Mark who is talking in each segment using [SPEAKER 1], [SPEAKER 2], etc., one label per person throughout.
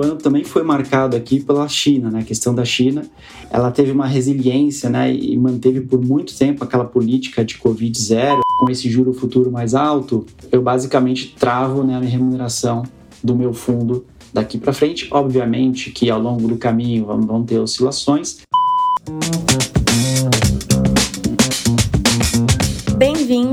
[SPEAKER 1] o ano também foi marcado aqui pela China, né? A questão da China, ela teve uma resiliência, né? E manteve por muito tempo aquela política de Covid zero, com esse juro futuro mais alto. Eu basicamente travo né, a minha remuneração do meu fundo daqui para frente. Obviamente que ao longo do caminho vão ter oscilações.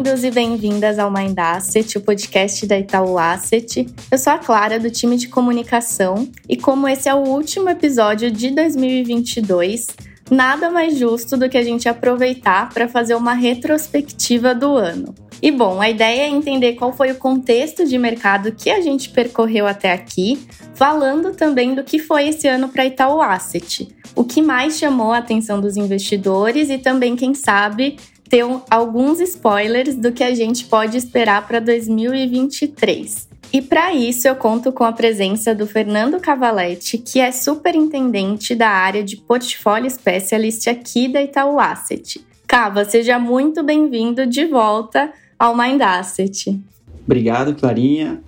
[SPEAKER 2] Bem-vindos e bem-vindas ao Mind Asset, o podcast da Itaú Asset. Eu sou a Clara, do time de comunicação, e como esse é o último episódio de 2022, nada mais justo do que a gente aproveitar para fazer uma retrospectiva do ano. E bom, a ideia é entender qual foi o contexto de mercado que a gente percorreu até aqui, falando também do que foi esse ano para Itaú Asset, o que mais chamou a atenção dos investidores e também, quem sabe, ter alguns spoilers do que a gente pode esperar para 2023. E para isso eu conto com a presença do Fernando Cavaletti, que é superintendente da área de portfólio specialist aqui da Itaú Asset. Cava, seja muito bem-vindo de volta ao Mind Asset.
[SPEAKER 1] Obrigado, Clarinha.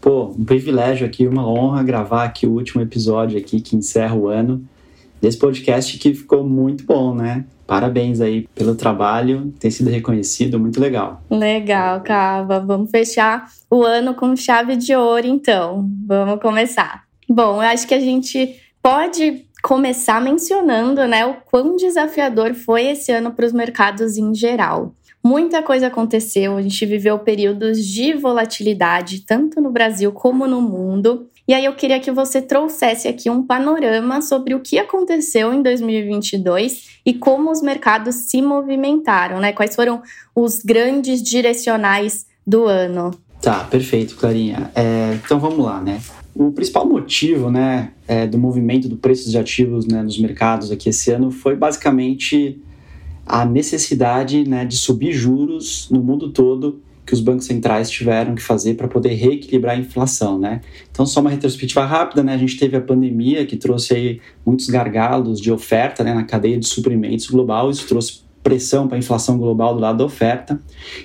[SPEAKER 1] Pô, um privilégio aqui, uma honra gravar aqui o último episódio aqui que encerra o ano desse podcast que ficou muito bom, né? Parabéns aí pelo trabalho, ter sido reconhecido, muito legal.
[SPEAKER 2] Legal, Cava. Vamos fechar o ano com chave de ouro, então. Vamos começar. Bom, eu acho que a gente pode começar mencionando, né, o quão desafiador foi esse ano para os mercados em geral. Muita coisa aconteceu, a gente viveu períodos de volatilidade, tanto no Brasil como no mundo. E aí eu queria que você trouxesse aqui um panorama sobre o que aconteceu em 2022 e como os mercados se movimentaram, né? Quais foram os grandes direcionais do ano?
[SPEAKER 1] Tá, perfeito, Clarinha. É, então vamos lá, né? O principal motivo, né, é, do movimento do preço de ativos né, nos mercados aqui esse ano foi basicamente a necessidade né, de subir juros no mundo todo que os bancos centrais tiveram que fazer para poder reequilibrar a inflação, né? Então, só uma retrospectiva rápida, né? A gente teve a pandemia que trouxe aí muitos gargalos de oferta né, na cadeia de suprimentos global, isso trouxe pressão para a inflação global do lado da oferta.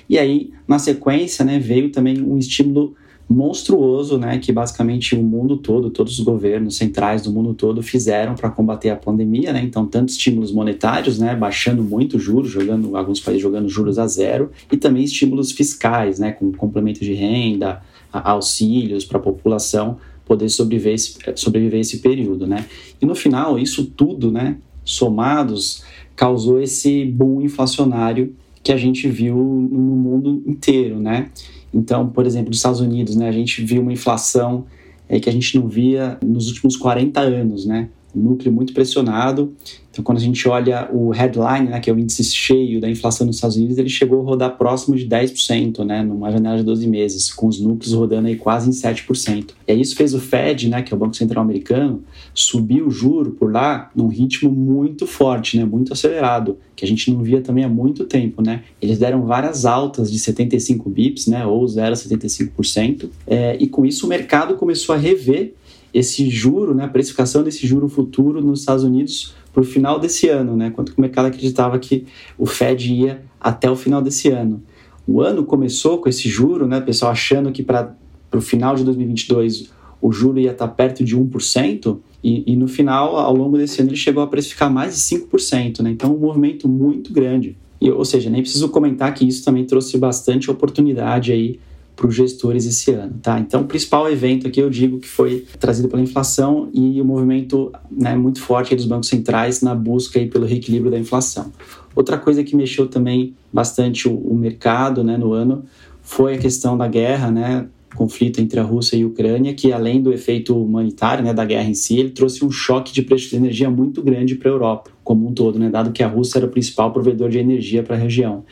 [SPEAKER 1] E aí, na sequência, né, veio também um estímulo monstruoso, né, que basicamente o mundo todo, todos os governos centrais do mundo todo fizeram para combater a pandemia, né? Então, tanto estímulos monetários, né, baixando muito juros, jogando alguns países jogando juros a zero, e também estímulos fiscais, né, com complemento de renda, auxílios para a população poder sobreviver esse, sobreviver esse período, né? E no final, isso tudo, né, somados, causou esse boom inflacionário que a gente viu no mundo inteiro, né? Então, por exemplo, nos Estados Unidos, né, a gente viu uma inflação é, que a gente não via nos últimos 40 anos, né? Núcleo muito pressionado. Então, quando a gente olha o headline, né, que é o índice cheio da inflação nos Estados Unidos, ele chegou a rodar próximo de 10%, né, numa janela de 12 meses, com os núcleos rodando aí quase em 7%. E aí isso fez o Fed, né, que é o Banco Central Americano, subir o juro por lá num ritmo muito forte, né, muito acelerado, que a gente não via também há muito tempo, né. Eles deram várias altas de 75 bips, né, ou 0,75%, é, e com isso o mercado começou a rever esse juro, né, a precificação desse juro futuro nos Estados Unidos para o final desse ano, né, quanto o mercado acreditava que o Fed ia até o final desse ano. O ano começou com esse juro, né, pessoal achando que para o final de 2022 o juro ia estar perto de 1%, e, e, no final, ao longo desse ano, ele chegou a precificar mais de 5%, né? Então, um movimento muito grande. E, ou seja, nem preciso comentar que isso também trouxe bastante oportunidade aí para os gestores esse ano, tá? Então, o principal evento aqui eu digo que foi trazido pela inflação e o movimento né, muito forte dos bancos centrais na busca aí pelo reequilíbrio da inflação. Outra coisa que mexeu também bastante o, o mercado né, no ano foi a questão da guerra, né? Conflito entre a Rússia e a Ucrânia, que além do efeito humanitário né, da guerra em si, ele trouxe um choque de preço de energia muito grande para a Europa como um todo, né, dado que a Rússia era o principal provedor de energia para a região.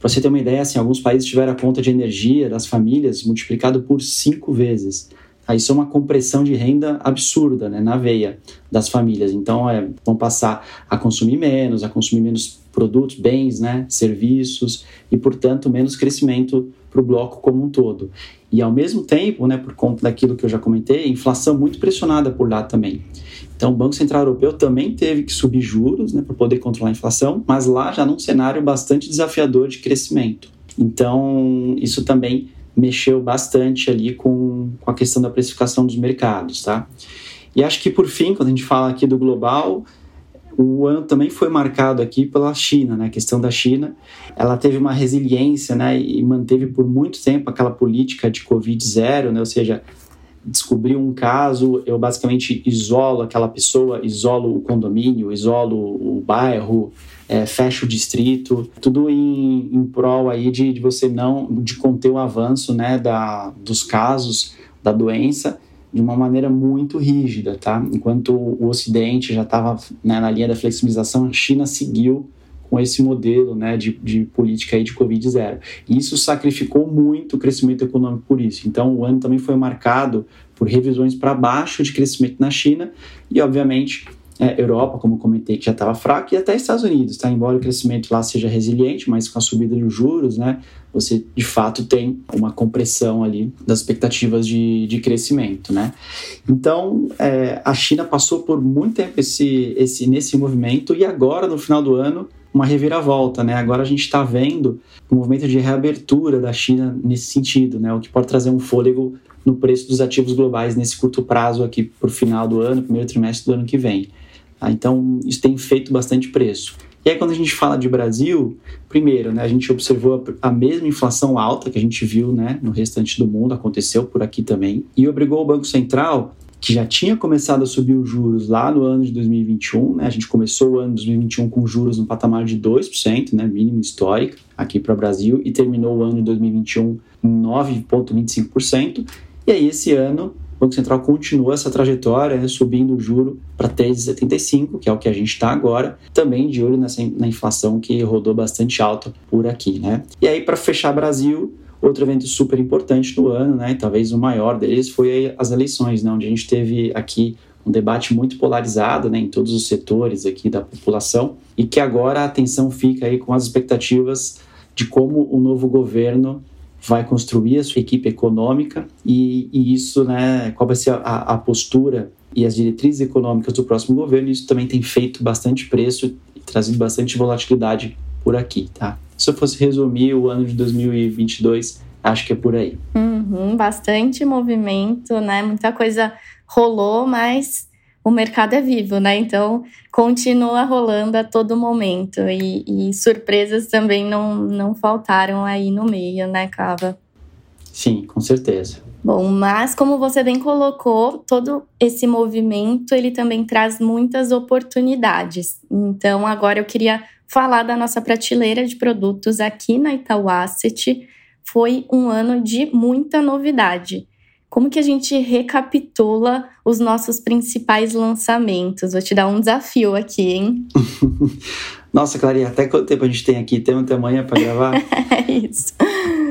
[SPEAKER 1] Para você ter uma ideia, assim, alguns países tiveram a conta de energia das famílias multiplicado por cinco vezes. Aí isso é uma compressão de renda absurda né, na veia das famílias. Então, é, vão passar a consumir menos, a consumir menos produtos, bens, né, serviços e, portanto, menos crescimento para o bloco como um todo. E, ao mesmo tempo, né, por conta daquilo que eu já comentei, inflação muito pressionada por lá também. Então, o Banco Central Europeu também teve que subir juros né, para poder controlar a inflação, mas lá já num cenário bastante desafiador de crescimento. Então, isso também mexeu bastante ali com, com a questão da precificação dos mercados, tá? E acho que por fim, quando a gente fala aqui do global, o ano também foi marcado aqui pela China, né? A questão da China, ela teve uma resiliência, né? E manteve por muito tempo aquela política de Covid zero, né? Ou seja, descobriu um caso, eu basicamente isolo aquela pessoa, isolo o condomínio, isolo o bairro, é, fecha o distrito, tudo em, em prol aí de, de você não, de conter o avanço, né? Da, dos casos da doença de uma maneira muito rígida, tá? Enquanto o Ocidente já estava né, na linha da flexibilização, a China seguiu com esse modelo né, de, de política aí de Covid zero. E isso sacrificou muito o crescimento econômico por isso. Então, o ano também foi marcado por revisões para baixo de crescimento na China e, obviamente, é, Europa, como comentei, que já estava fraco, e até Estados Unidos, tá? Embora o crescimento lá seja resiliente, mas com a subida dos juros, né? você de fato tem uma compressão ali das expectativas de, de crescimento, né? Então, é, a China passou por muito tempo esse, esse, nesse movimento e agora, no final do ano, uma reviravolta, né? Agora a gente está vendo um movimento de reabertura da China nesse sentido, né? O que pode trazer um fôlego no preço dos ativos globais nesse curto prazo aqui para o final do ano, primeiro trimestre do ano que vem. Tá? Então, isso tem feito bastante preço. E aí, quando a gente fala de Brasil, primeiro, né, a gente observou a, mesma inflação alta que a gente viu né, no restante do mundo, aconteceu por aqui também, e obrigou o Banco Central, que já tinha começado a subir os juros lá no ano de 2021, né, a gente começou o ano de 2021 com juros no patamar de 2%, né, mínimo histórico aqui para o Brasil, e terminou o ano de 2021 em 9,25%, e aí esse ano o Banco Central continua essa trajetória, né, subindo o juro para 3,75, que é o que a gente está agora, também de olho nessa, na inflação que rodou bastante alta por aqui. Né? E aí, para fechar Brasil, outro evento super importante no ano, né, talvez o maior deles, foi as eleições, né, onde a gente teve aqui um debate muito polarizado né, em todos os setores aqui da população e que agora a atenção fica aí com as expectativas de como o novo governo vai construir a sua equipe econômica e, e isso, né, qual vai ser a, a, postura e as diretrizes econômicas do próximo governo, isso também tem feito bastante preço e trazido bastante volatilidade por aqui, tá? Se eu fosse resumir o ano de 2022, acho que é por aí.
[SPEAKER 2] Uhum, bastante movimento, né? Muita coisa rolou, mas o mercado é vivo, né? Então continua rolando a todo momento e, e, surpresas também não, não faltaram aí no meio, né, Cava?
[SPEAKER 1] Sim, com certeza.
[SPEAKER 2] Bom, mas como você bem colocou, todo esse movimento ele também traz muitas oportunidades. Então agora eu queria falar da nossa prateleira de produtos aqui na Itaú Asset. Foi um ano de muita novidade. Como que a gente recapitula os nossos principais lançamentos? Vou te dar um desafio aqui, hein?
[SPEAKER 1] Nossa, Clarinha, até quanto tempo a gente tem aqui? Tem um tamanho para gravar?
[SPEAKER 2] é isso.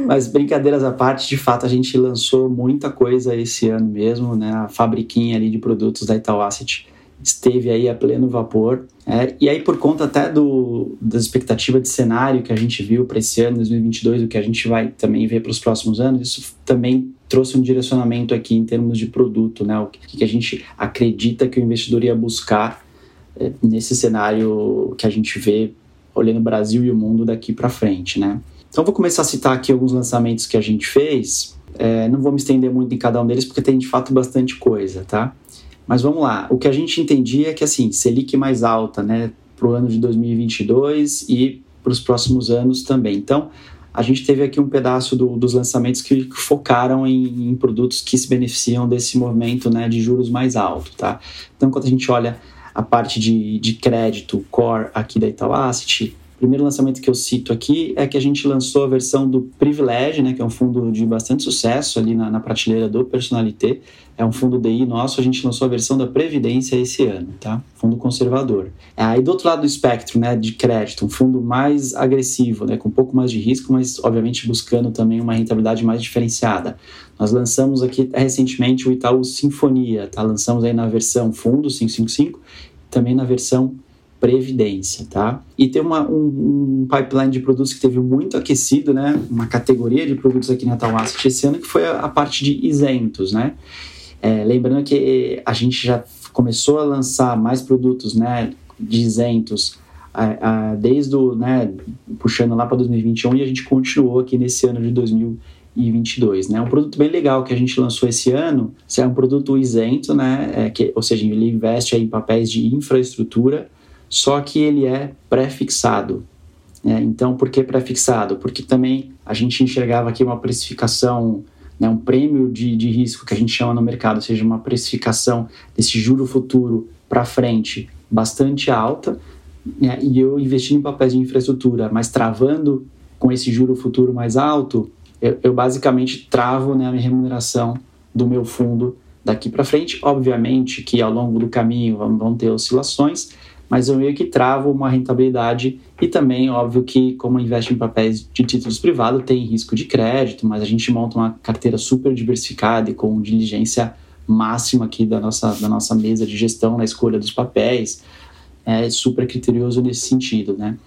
[SPEAKER 1] Mas brincadeiras à parte, de fato a gente lançou muita coisa esse ano mesmo, né? A fabriquinha ali de produtos da Itaú Asset esteve aí a pleno vapor. É, e aí, por conta até do, da expectativa de cenário que a gente viu para esse ano, 2022, o que a gente vai também ver para os próximos anos, isso também trouxe um direcionamento aqui em termos de produto, né? O que, que a gente acredita que o investidor ia buscar é, nesse cenário que a gente vê olhando o Brasil e o mundo daqui para frente, né? Então, vou começar a citar aqui alguns lançamentos que a gente fez. É, não vou me estender muito em cada um deles, porque tem de fato bastante coisa, tá? Mas vamos lá, o que a gente entendia é que assim, Selic mais alta, né, para o ano de 2022 e para os próximos anos também. Então, a gente teve aqui um pedaço do, dos lançamentos que focaram em, em, produtos que se beneficiam desse movimento né, de juros mais alto. Tá? Então, quando a gente olha a parte de, de crédito core aqui da Itaú Asset, o primeiro lançamento que eu cito aqui é que a gente lançou a versão do Privilege, né, que é um fundo de bastante sucesso ali na, na prateleira do Personalité. É um fundo DI nosso, a gente lançou a versão da Previdência esse ano, tá? Fundo conservador. Aí do outro lado do espectro, né, de crédito, um fundo mais agressivo, né, com um pouco mais de risco, mas obviamente buscando também uma rentabilidade mais diferenciada. Nós lançamos aqui recentemente o Itaú Sinfonia, tá? Lançamos aí na versão fundo 555, também na versão previdência, tá? E tem uma, um, um, pipeline de produtos que teve muito aquecido, né? Uma categoria de produtos aqui na Tal Asset esse ano que foi a, a parte de isentos, né? É, lembrando que a gente já começou a lançar mais produtos, né? De isentos a, a, desde o, né? Puxando lá para 2021 e a gente continuou aqui nesse ano de 2022 2022. Né? Um produto bem legal que a gente lançou esse ano é um produto isento, né? É que, ou seja, ele investe em papéis de infraestrutura, só que ele é pré-fixado. Né? Então, por que pré-fixado? Porque também a gente enxergava aqui uma precificação, né, um prêmio de, de risco que a gente chama no mercado, ou seja, uma precificação desse juro futuro para frente bastante alta, né, e eu investindo em papéis de infraestrutura, mas travando com esse juro futuro mais alto, eu, eu basicamente travo né, a minha remuneração do meu fundo daqui para frente. Obviamente que ao longo do caminho vão, vão ter oscilações, mas eu meio que travo uma rentabilidade e também, óbvio que como investe em papéis de títulos privados, tem risco de crédito, mas a gente monta uma carteira super diversificada e com diligência máxima aqui da nossa, da nossa mesa de gestão na escolha dos papéis, é super criterioso nesse sentido, né?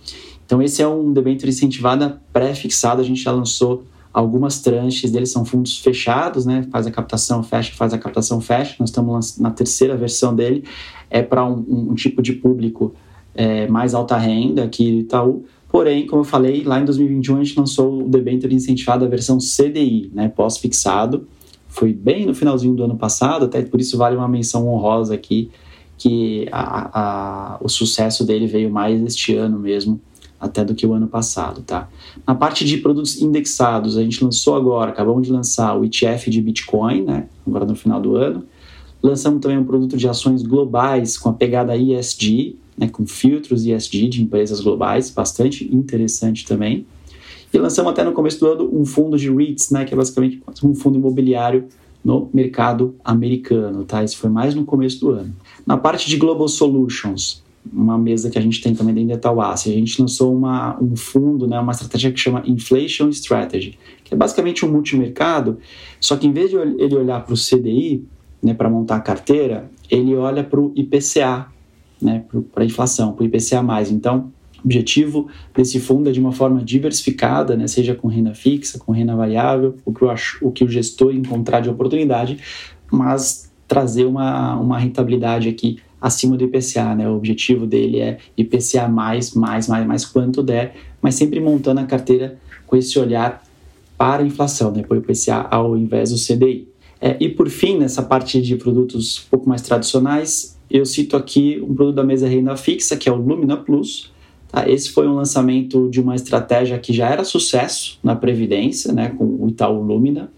[SPEAKER 1] Então esse é um debênture incentivada pré-fixado, a gente já lançou algumas tranches deles são fundos fechados, né? Faz a captação, fecha, faz a captação, fecha. Nós estamos na terceira versão dele, é para um, um, tipo de público é, mais alta renda aqui do Itaú. Porém, como eu falei, lá em 2021 a gente lançou o debênture incentivado a versão CDI, né? Pós-fixado. Foi bem no finalzinho do ano passado, até por isso vale uma menção honrosa aqui, que a, a, o sucesso dele veio mais este ano mesmo, até do que o ano passado, tá? Na parte de produtos indexados, a gente lançou agora, acabamos de lançar o ETF de Bitcoin, né? Agora no final do ano. Lançamos também um produto de ações globais com a pegada ESG, né? Com filtros ESG de empresas globais, bastante interessante também. E lançamos até no começo do ano um fundo de REITs, né? Que é basicamente um fundo imobiliário no mercado americano, tá? Isso foi mais no começo do ano. Na parte de Global Solutions, uma mesa que a gente tem também dentro da Tawassi. A gente lançou uma, um fundo, né, uma estratégia que chama Inflation Strategy, que é basicamente um multimercado, só que em vez de ele olhar para o CDI, né, para montar a carteira, ele olha para o IPCA, né, para a inflação, para o IPCA+. Então, o objetivo desse fundo é de uma forma diversificada, né, seja com renda fixa, com renda variável, o que, acho, o que o gestor encontrar de oportunidade, mas trazer uma, uma rentabilidade aqui acima do IPCA, né? O objetivo dele é IPCA mais, mais, mais, mais quanto der, mas sempre montando a carteira com esse olhar para a inflação, né? Para o IPCA ao invés do CDI. É, e por fim, nessa parte de produtos um pouco mais tradicionais, eu cito aqui um produto da mesa renda fixa, que é o Lumina Plus. Tá? Esse foi um lançamento de uma estratégia que já era sucesso na Previdência, né? com o Itaú Lumina,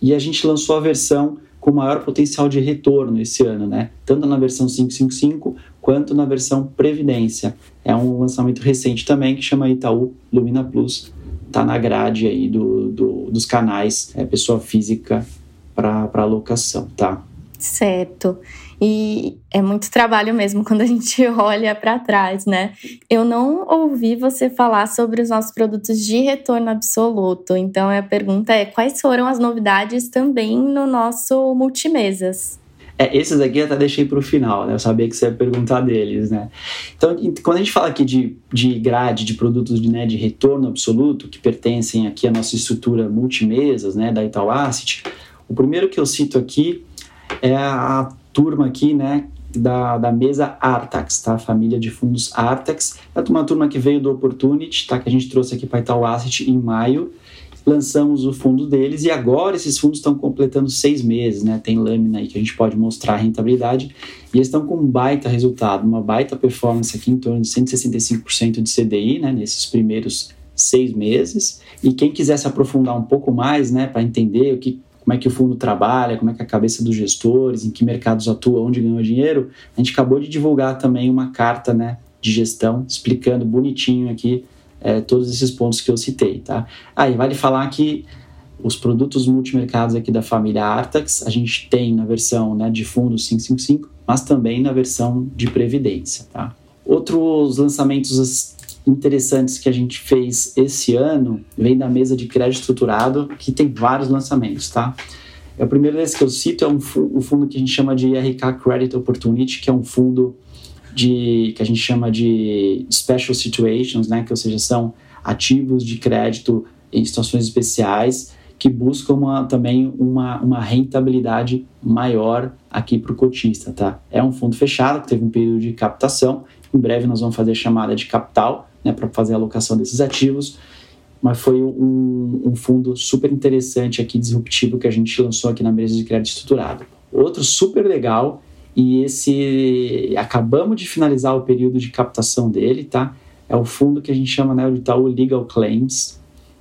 [SPEAKER 1] e a gente lançou a versão com maior potencial de retorno esse ano, né? Tanto na versão 555 quanto na versão Previdência. É um lançamento recente também que chama Itaú Lumina Plus. Tá na grade aí do, do dos canais é, pessoa física para alocação, tá?
[SPEAKER 2] Certo. E é muito trabalho mesmo quando a gente olha para trás, né? Eu não ouvi você falar sobre os nossos produtos de retorno absoluto. Então a pergunta é: quais foram as novidades também no nosso multimesas?
[SPEAKER 1] É, esses aqui eu até deixei para o final, né? Eu sabia que você ia perguntar deles, né? Então, quando a gente fala aqui de, de grade de produtos de, né, de retorno absoluto, que pertencem aqui à nossa estrutura multimesas, né, da Itaú Asset, o primeiro que eu cito aqui é a turma aqui, né, da, da mesa Artax, tá? Família de fundos Artax. É uma turma que veio do Opportunity, tá? Que a gente trouxe aqui para Itaú Asset em maio. Lançamos o fundo deles e agora esses fundos estão completando seis meses, né? Tem lâmina aí que a gente pode mostrar a rentabilidade e eles estão com um baita resultado, uma baita performance aqui em torno de 165% de CDI, né? Nesses primeiros seis meses. E quem quiser se aprofundar um pouco mais, né? Para entender o que como é que o fundo trabalha, como é que é a cabeça dos gestores, em que mercados atua, onde ganhou dinheiro, a gente acabou de divulgar também uma carta né, de gestão explicando bonitinho aqui é, todos esses pontos que eu citei. Tá? Aí ah, vale falar que os produtos multimercados aqui da família Artax, a gente tem na versão né, de fundos 555, mas também na versão de previdência. Tá? Outros lançamentos interessantes que a gente fez esse ano vem da mesa de crédito estruturado, que tem vários lançamentos, tá? É o primeiro desse que eu cito é um o fundo que a gente chama de RK Credit Opportunity, que é um fundo de que a gente chama de special situations, né? Que ou seja são ativos de crédito em situações especiais que buscam uma, também uma, uma rentabilidade maior aqui para o cotista, tá? É um fundo fechado que teve um período de captação. Em breve nós vamos fazer chamada de capital né, para fazer a alocação desses ativos. mas foi um, um fundo super interessante aqui, disruptivo, que a gente lançou aqui na mesa de crédito estruturado. Outro super legal, e esse acabamos de finalizar o período de captação dele, tá? É o fundo que a gente chama né, de Itaú Legal Claims,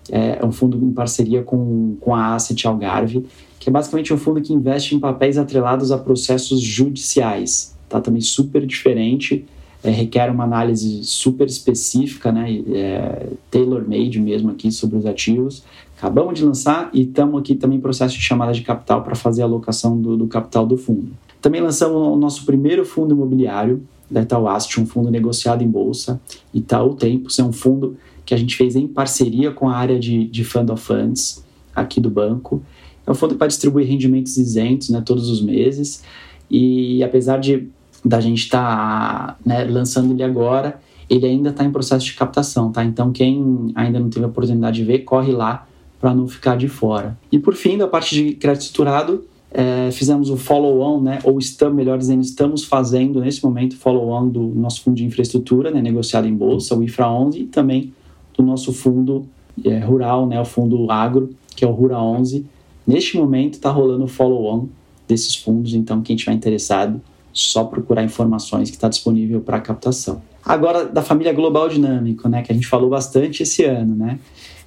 [SPEAKER 1] é, é um fundo em parceria com, com a Asset Algarve, que é basicamente um fundo que investe em papéis atrelados a processos judiciais, tá? Também super diferente, é, requer uma análise super específica, né? É, tailor-made mesmo aqui sobre os ativos. Acabamos de lançar e estamos aqui também em processo de chamada de capital para fazer a alocação do, do, capital do fundo. Também lançamos o nosso primeiro fundo imobiliário da Itaú Asset, um fundo negociado em bolsa. Itaú Tempos é um fundo que a gente fez em parceria com a área de, de Fund of Funds aqui do banco. É um fundo para distribuir rendimentos isentos né, todos os meses. E apesar de da gente estar tá, né, lançando ele agora, ele ainda está em processo de captação, tá? Então quem ainda não teve a oportunidade de ver, corre lá para não ficar de fora. E por fim, da parte de crédito estruturado, é, fizemos o follow-on, né, ou estamos, melhor dizendo, estamos fazendo nesse momento follow-on do nosso fundo de infraestrutura, né, negociado em bolsa, o IFRA 11, e também do nosso fundo é, rural, né, o fundo agro, que é o Rura 11. Neste momento está rolando o follow-on desses fundos, então quem estiver interessado, só procurar informações que está disponível para captação. Agora, da família Global Dinâmico, né, que a gente falou bastante esse ano, né?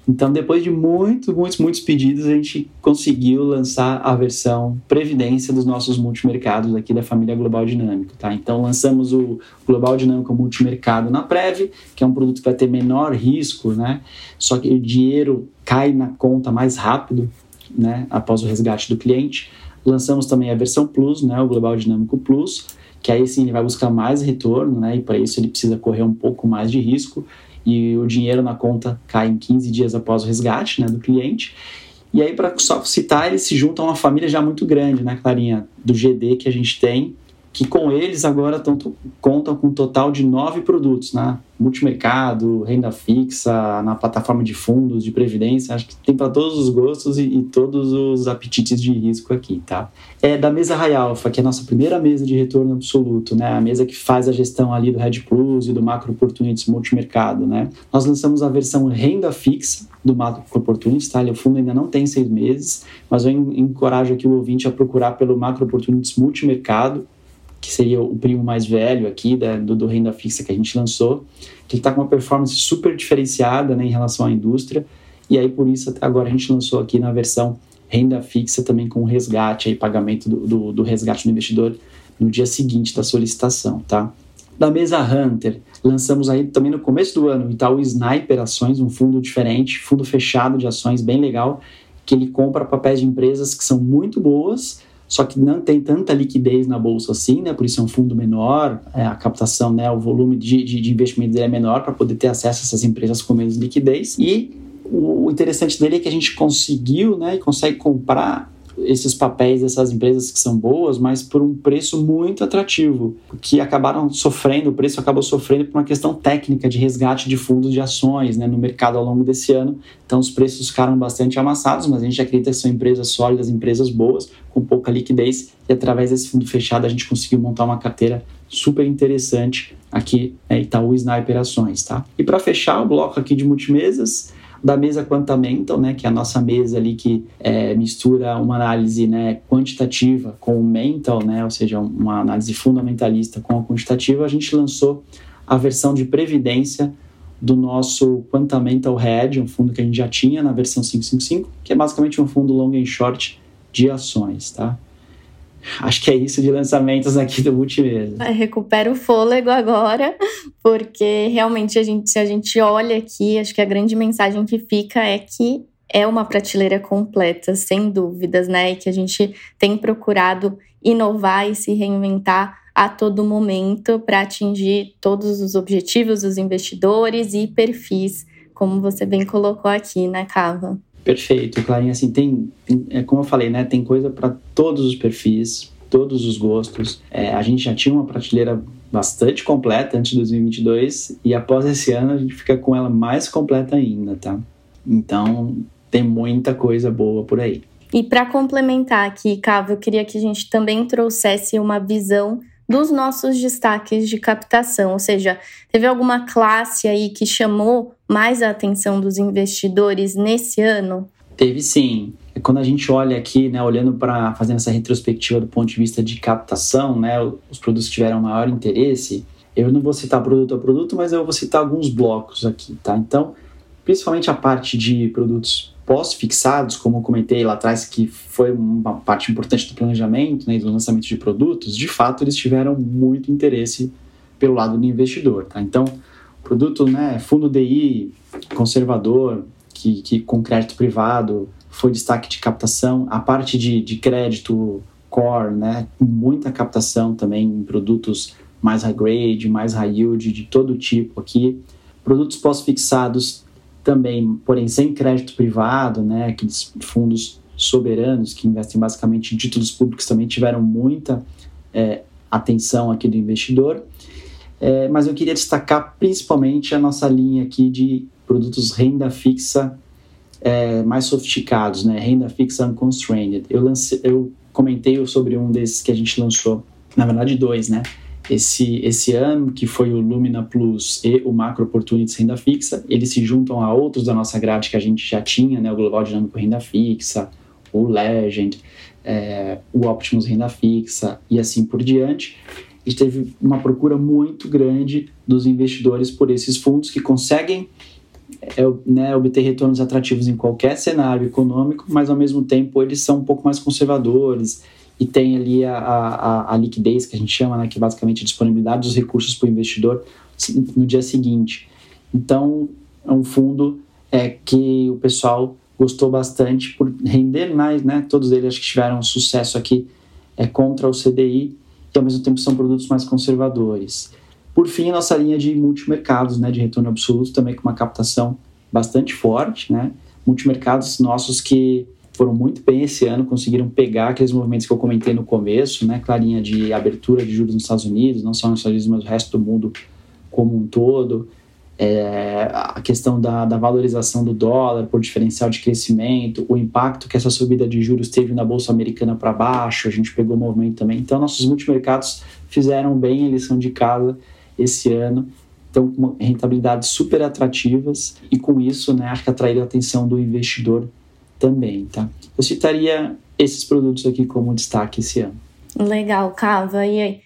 [SPEAKER 1] Então, depois de muitos, muitos, muitos pedidos, a gente conseguiu lançar a versão Previdência dos nossos multimercados aqui da família Global Dinâmico, tá? Então, lançamos o Global Dinâmico Multimercado na Prev, que é um produto que vai ter menor risco, né? Só que o dinheiro cai na conta mais rápido, né? Após o resgate do cliente. Lançamos também a versão Plus, né? O Global Dinâmico Plus, que aí sim ele vai buscar mais retorno, né? E para isso ele precisa correr um pouco mais de risco e o dinheiro na conta cai em 15 dias após o resgate né, do cliente. E aí, para só citar, eles se juntam a uma família já muito grande, né, Clarinha? Do GD que a gente tem, que com eles agora tão, contam com um total de nove produtos, né? Multimercado, renda fixa, na plataforma de fundos, de previdência, acho que tem para todos os gostos e, e, todos os apetites de risco aqui, tá? É da mesa High Alpha, que é a nossa primeira mesa de retorno absoluto, né? A mesa que faz a gestão ali do Red Plus e do Macro Opportunities Multimercado, né? Nós lançamos a versão renda fixa do Macro Opportunities, tá? O fundo ainda não tem seis meses, mas eu encorajo aqui o ouvinte a procurar pelo Macro Opportunities Multimercado, que seria o primo mais velho aqui da, do, do, renda fixa que a gente lançou, que está com uma performance super diferenciada né, em relação à indústria, e aí por isso agora a gente lançou aqui na versão renda fixa também com resgate, aí, pagamento do, do, do resgate do investidor no dia seguinte da solicitação, tá? Da mesa Hunter, lançamos aí também no começo do ano o Itaú Sniper Ações, um fundo diferente, fundo fechado de ações bem legal, que ele compra papéis de empresas que são muito boas, só que não tem tanta liquidez na bolsa assim, né? Por isso é um fundo menor, é, a captação, né? O volume de, de, de dele é menor para poder ter acesso a essas empresas com menos liquidez. E o, o interessante dele é que a gente conseguiu, né? E consegue comprar esses papéis dessas empresas que são boas, mas por um preço muito atrativo, que acabaram sofrendo, o preço acabou sofrendo por uma questão técnica de resgate de fundos de ações né, no mercado ao longo desse ano. Então os preços ficaram bastante amassados, mas a gente acredita que são empresas sólidas, empresas boas, com pouca liquidez, e através desse fundo fechado a gente conseguiu montar uma carteira super interessante aqui, né, Itaú Sniper Ações, tá? E para fechar o bloco aqui de multimesas, da mesa Quantamental, né, que é a nossa mesa ali que é, mistura uma análise né, quantitativa com o mental, né, ou seja, uma análise fundamentalista com a quantitativa, a gente lançou a versão de previdência do nosso Quantamental Hedge, um fundo que a gente já tinha na versão 555, que é basicamente um fundo long and short de ações, tá? Acho que é isso de lançamentos aqui do Multimesa.
[SPEAKER 2] Recupera o fôlego agora, porque realmente a gente, se a gente olha aqui, acho que a grande mensagem que fica é que é uma prateleira completa, sem dúvidas, né? E que a gente tem procurado inovar e se reinventar a todo momento para atingir todos os objetivos dos investidores e perfis, como você bem colocou aqui, né, Cava?
[SPEAKER 1] Perfeito, Clarinha. Assim, tem, tem é como eu falei, né? Tem coisa para todos os perfis, todos os gostos. É, a gente já tinha uma prateleira bastante completa antes de 2022 e após esse ano a gente fica com ela mais completa ainda, tá? Então tem muita coisa boa por aí.
[SPEAKER 2] E para complementar aqui, Cava, eu queria que a gente também trouxesse uma visão dos nossos destaques de captação, ou seja, teve alguma classe aí que chamou mais a atenção dos investidores nesse ano?
[SPEAKER 1] Teve sim. Quando a gente olha aqui, né, olhando para fazendo essa retrospectiva do ponto de vista de captação, né, os produtos tiveram maior interesse, eu não vou citar produto a produto, mas eu vou citar alguns blocos aqui, tá? Então, principalmente a parte de produtos pós-fixados, como eu comentei lá atrás, que foi uma parte importante do planejamento né, do lançamento de produtos, de fato eles tiveram muito interesse pelo lado do investidor. Tá? Então, produto né, fundo DI conservador, que, que com crédito privado foi destaque de captação, a parte de, de crédito core, né, muita captação também em produtos mais high grade, mais high yield, de todo tipo aqui. Produtos pós-fixados também, porém sem crédito privado, né, aqueles fundos soberanos que investem basicamente em títulos públicos também tiveram muita é, atenção aqui do investidor. É, mas eu queria destacar principalmente a nossa linha aqui de produtos renda fixa é, mais sofisticados, né? renda fixa unconstrained. Eu, lancei, eu comentei sobre um desses que a gente lançou, na verdade dois, né? Esse, esse ano, que foi o Lumina Plus e o Macro Opportunities Renda Fixa, eles se juntam a outros da nossa grade que a gente já tinha, né, o Global Dinâmico Renda Fixa, o Legend, é, o Optimus Renda Fixa e assim por diante. E teve uma procura muito grande dos investidores por esses fundos que conseguem é, né, obter retornos atrativos em qualquer cenário econômico, mas ao mesmo tempo eles são um pouco mais conservadores e tem ali a, a, a, liquidez, que a gente chama, né, que é basicamente a disponibilidade dos recursos para o investidor no dia seguinte. Então, é um fundo é, que o pessoal gostou bastante por render mais, né? Todos eles acho que tiveram sucesso aqui é, contra o CDI e ao mesmo tempo são produtos mais conservadores. Por fim, a nossa linha de multimercados, né, de retorno absoluto, também com uma captação bastante forte, né? Multimercados nossos que foram muito bem esse ano, conseguiram pegar aqueles movimentos que eu comentei no começo, né, clarinha de abertura de juros nos Estados Unidos, não só nos Estados Unidos, mas no resto do mundo como um todo, é, a questão da, da, valorização do dólar por diferencial de crescimento, o impacto que essa subida de juros teve na Bolsa Americana para baixo, a gente pegou o movimento também. Então, nossos multimercados fizeram bem a lição de casa esse ano, então com rentabilidades super atrativas e com isso, né, acho que atraíram a atenção do investidor também, tá? Eu citaria esses produtos aqui como destaque esse ano.
[SPEAKER 2] Legal, Cava. E aí,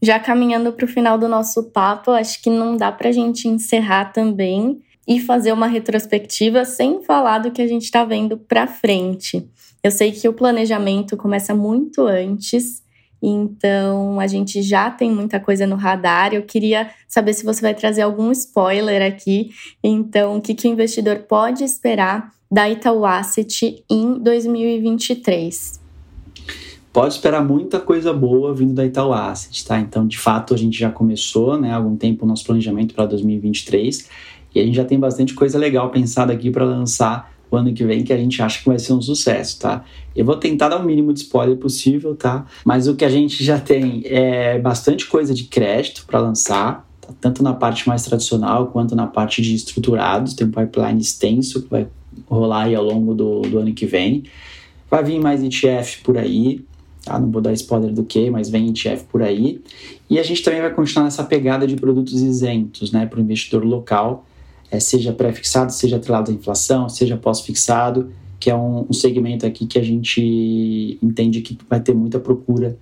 [SPEAKER 2] já caminhando para o final do nosso papo, acho que não dá para a gente encerrar também e fazer uma retrospectiva sem falar do que a gente está vendo para frente. Eu sei que o planejamento começa muito antes, então a gente já tem muita coisa no radar. Eu queria saber se você vai trazer algum spoiler aqui. Então, o que, que o investidor pode esperar da Itaú Asset em 2023?
[SPEAKER 1] Pode esperar muita coisa boa vindo da Itaú Asset, tá? Então, de fato, a gente já começou, né, há algum tempo o nosso planejamento para 2023 e a gente já tem bastante coisa legal pensada aqui para lançar o ano que vem que a gente acha que vai ser um sucesso, tá? Eu vou tentar dar o mínimo de spoiler possível, tá? Mas o que a gente já tem é bastante coisa de crédito para lançar, tá? tanto na parte mais tradicional quanto na parte de estruturados. Tem um pipeline extenso que vai rolar aí ao longo do, do ano que vem. Vai vir mais ETF por aí, tá? Não vou dar spoiler do que, mas vem ETF por aí. E a gente também vai continuar nessa pegada de produtos isentos, né, para o investidor local, é, seja pré-fixado, seja atrelado à inflação, seja pós-fixado, que é um, um, segmento aqui que a gente entende que vai ter muita procura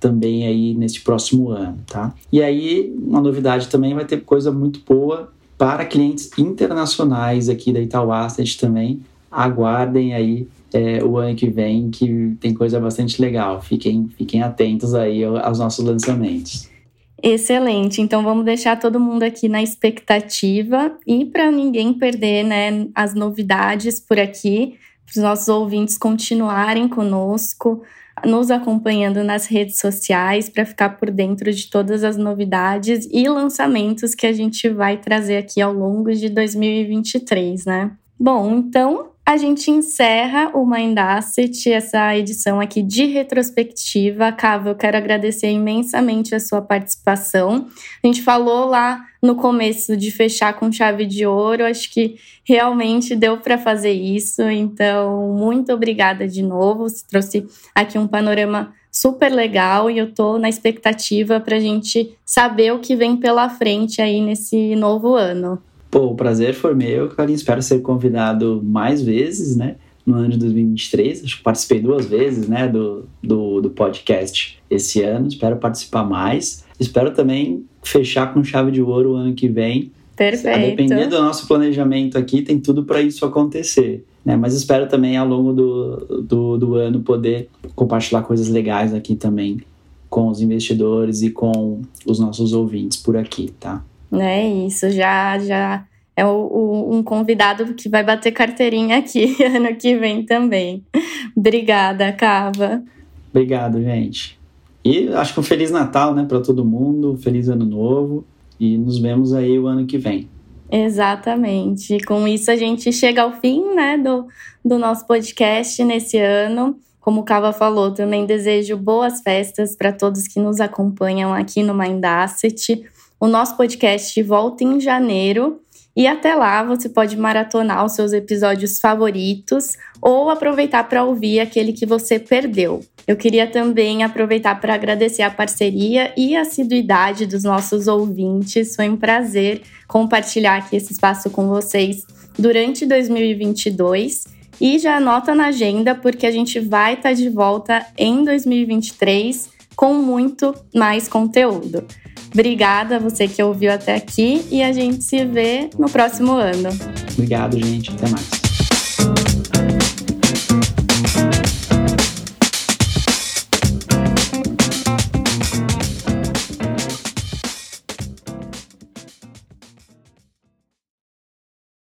[SPEAKER 1] também aí nesse próximo ano, tá? E aí, uma novidade também vai ter coisa muito boa para clientes internacionais aqui da Itaú Asset também. Aguardem aí é, o ano que vem, que tem coisa bastante legal. Fiquem, fiquem atentos aí aos nossos lançamentos.
[SPEAKER 2] Excelente. Então vamos deixar todo mundo aqui na expectativa e para ninguém perder né, as novidades por aqui, para os nossos ouvintes continuarem conosco, nos acompanhando nas redes sociais para ficar por dentro de todas as novidades e lançamentos que a gente vai trazer aqui ao longo de 2023, né? Bom, então a gente encerra o Mind Asset, essa edição aqui de retrospectiva. Cava, eu quero agradecer imensamente a sua participação. A gente falou lá no começo de fechar com chave de ouro, acho que realmente deu para fazer isso. Então, muito obrigada de novo. Você trouxe aqui um panorama super legal e eu tô na expectativa para a gente saber o que vem pela frente aí nesse novo ano.
[SPEAKER 1] Pô, o prazer foi meu, Clarinha. Espero ser convidado mais vezes, né? No ano de 2023. Acho que participei duas vezes, né? Do, do, do podcast esse ano. Espero participar mais. Espero também fechar com chave de ouro o ano que vem.
[SPEAKER 2] Perfeito. A
[SPEAKER 1] depender do nosso planejamento aqui, tem tudo para isso acontecer. Né? Mas espero também, ao longo do, do, do ano, poder compartilhar coisas legais aqui também com os investidores e com os nossos ouvintes por aqui, tá?
[SPEAKER 2] É isso, já já é o, o, um convidado que vai bater carteirinha aqui ano que vem também. Obrigada, Cava.
[SPEAKER 1] Obrigado, gente. E acho que um Feliz Natal, né, para todo mundo, Feliz Ano Novo e nos vemos aí o ano que vem.
[SPEAKER 2] Exatamente. Com isso a gente chega ao fim, né, do, do nosso podcast nesse ano. Como o Cava falou, também desejo boas festas para todos que nos acompanham aqui no Mind Asset. O nosso podcast volta em janeiro e até lá você pode maratonar os seus episódios favoritos ou aproveitar para ouvir aquele que você perdeu. Eu queria também aproveitar para agradecer a parceria e a assiduidade dos nossos ouvintes. Foi um prazer compartilhar aqui esse espaço com vocês durante 2022. E já anota na agenda, porque a gente vai estar tá de volta em 2023 com muito mais conteúdo. Obrigada a você que ouviu até aqui e a gente se vê no próximo ano.
[SPEAKER 1] Obrigado, gente. Até mais.